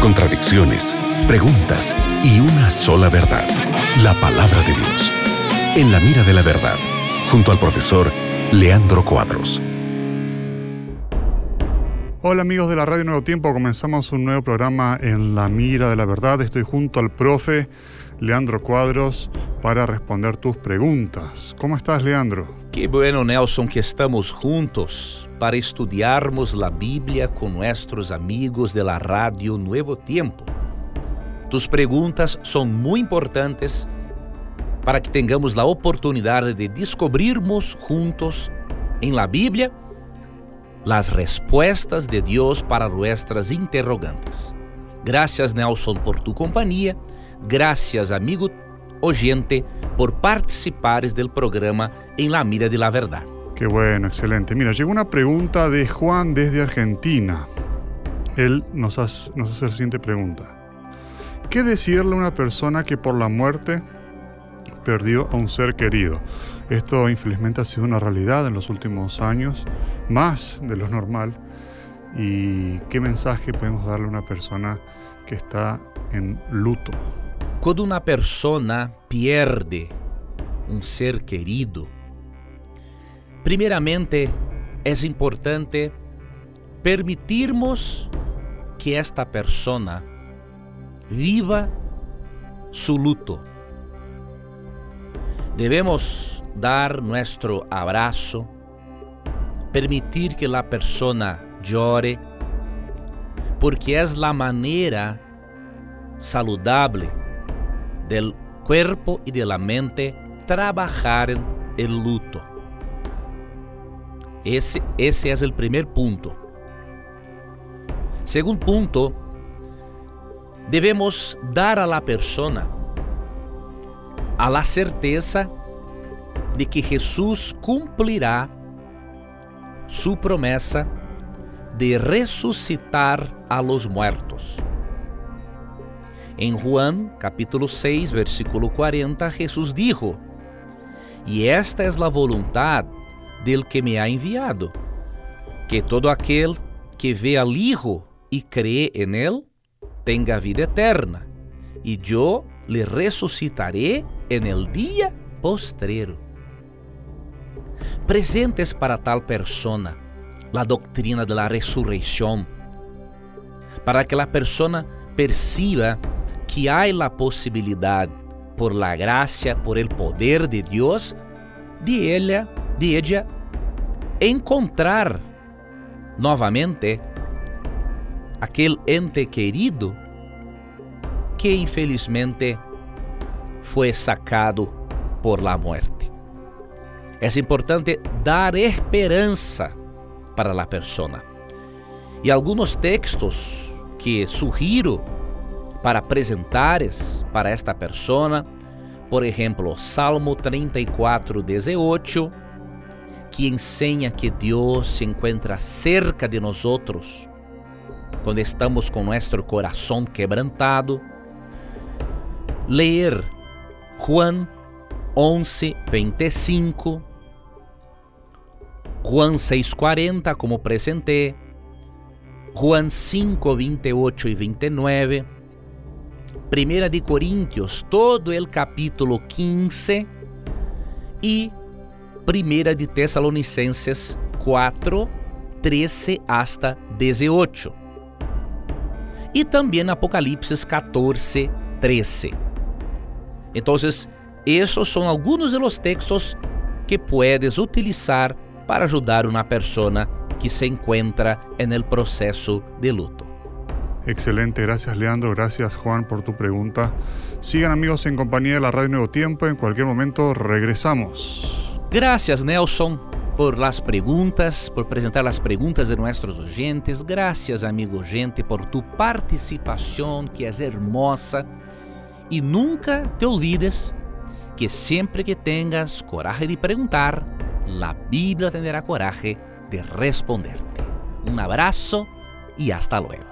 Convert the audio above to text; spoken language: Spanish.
contradicciones, preguntas y una sola verdad, la palabra de Dios. En la mira de la verdad, junto al profesor Leandro Cuadros. Hola amigos de la Radio Nuevo Tiempo, comenzamos un nuevo programa en La Mira de la Verdad. Estoy junto al profe Leandro Cuadros para responder tus preguntas. ¿Cómo estás, Leandro? Qué bueno, Nelson, que estamos juntos para estudiarmos la Biblia con nuestros amigos de la Radio Nuevo Tiempo. Tus preguntas son muy importantes para que tengamos la oportunidad de descubrirmos juntos en la Biblia las respuestas de Dios para nuestras interrogantes. Gracias Nelson por tu compañía, gracias amigo oyente por participar del programa en la mira de la verdad. Qué bueno, excelente. Mira, llegó una pregunta de Juan desde Argentina. Él nos hace, nos hace la siguiente pregunta. ¿Qué decirle a una persona que por la muerte perdió a un ser querido? Esto infelizmente ha sido una realidad en los últimos años, más de lo normal. ¿Y qué mensaje podemos darle a una persona que está en luto? Cuando una persona pierde un ser querido, primeramente es importante permitirnos que esta persona viva su luto. Debemos dar nuestro abrazo, permitir que la persona llore, porque es la manera saludable cuerpo y de la mente trabajar en el luto. Ese, ese es el primer punto. Segundo punto, debemos dar a la persona a la certeza de que Jesús cumplirá su promesa de resucitar a los muertos. En Juan capítulo 6, versículo 40, Jesús dijo, Y esta es la voluntad del que me ha enviado, que todo aquel que ve al Hijo y cree en él, tenga vida eterna, y yo le resucitaré en el día postrero. Presentes para tal persona la doctrina de la resurrección, para que la persona perciba que hay la posibilidad, por la gracia, por el poder de Dios, de ella, de ella encontrar novamente aquel ente querido que infelizmente fue sacado por la muerte. É importante dar esperança para a persona. E alguns textos que sugiro para apresentares para esta persona, por exemplo, Salmo 34, 18, que ensina que Deus se encontra cerca de nós quando estamos com nosso coração quebrantado. Ler Juan 11, 25 Juan 6:40, como presenté, Juan 5, 28 y 29, Primera de Corintios, todo el capítulo 15 y Primera de Tesalonicenses 4, 13 hasta 18. Y también Apocalipsis 14, 13. Entonces, esos son algunos de los textos que puedes utilizar para ajudar una persona que se encuentra en el proceso de luto. Excelente, gracias Leandro, gracias Juan por tu pregunta. Sigan amigos en compañía de la Radio Nuevo Tiempo, en cualquier momento regresamos. Gracias Nelson por las preguntas, por presentar las preguntas de nuestros oyentes. Gracias amigo oyente por tu participación que es hermosa. Y nunca te olvides que siempre que tengas coraje de preguntar, la Biblia tendrá coraje de responderte. Un abrazo y hasta luego.